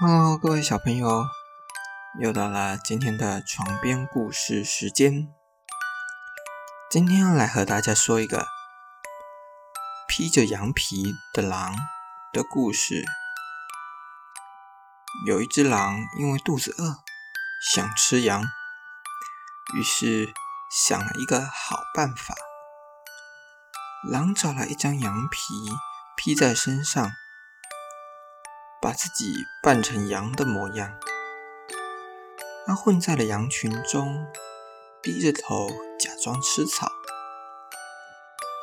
Hello，各位小朋友，又到了今天的床边故事时间。今天来和大家说一个披着羊皮的狼的故事。有一只狼因为肚子饿，想吃羊，于是想了一个好办法。狼找了一张羊皮披在身上。把自己扮成羊的模样，他混在了羊群中，低着头假装吃草，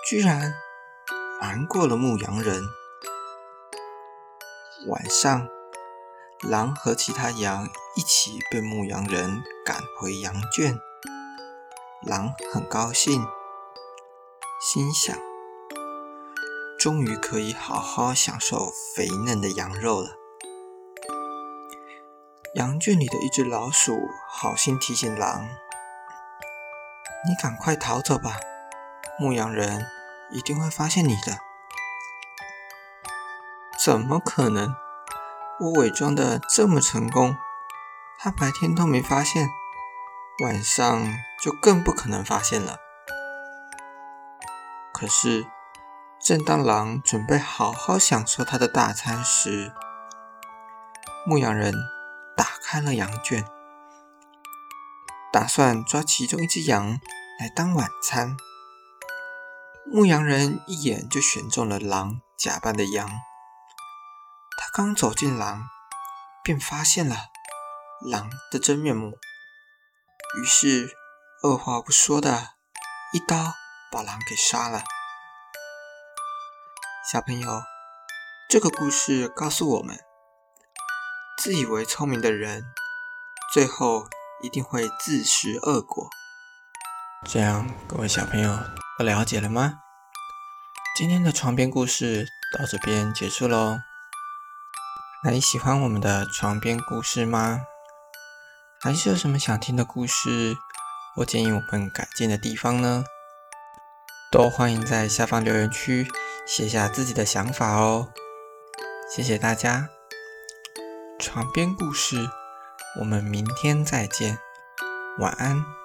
居然瞒过了牧羊人。晚上，狼和其他羊一起被牧羊人赶回羊圈，狼很高兴，心想。终于可以好好享受肥嫩的羊肉了。羊圈里的一只老鼠好心提醒狼：“你赶快逃走吧，牧羊人一定会发现你的。”“怎么可能？我伪装的这么成功，他白天都没发现，晚上就更不可能发现了。”可是。正当狼准备好好享受它的大餐时，牧羊人打开了羊圈，打算抓其中一只羊来当晚餐。牧羊人一眼就选中了狼假扮的羊，他刚走进狼，便发现了狼的真面目，于是二话不说的一刀把狼给杀了。小朋友，这个故事告诉我们：自以为聪明的人，最后一定会自食恶果。这样，各位小朋友都了解了吗？今天的床边故事到这边结束喽。那你喜欢我们的床边故事吗？还是有什么想听的故事，或建议我们改进的地方呢？都欢迎在下方留言区。写下自己的想法哦，谢谢大家。床边故事，我们明天再见，晚安。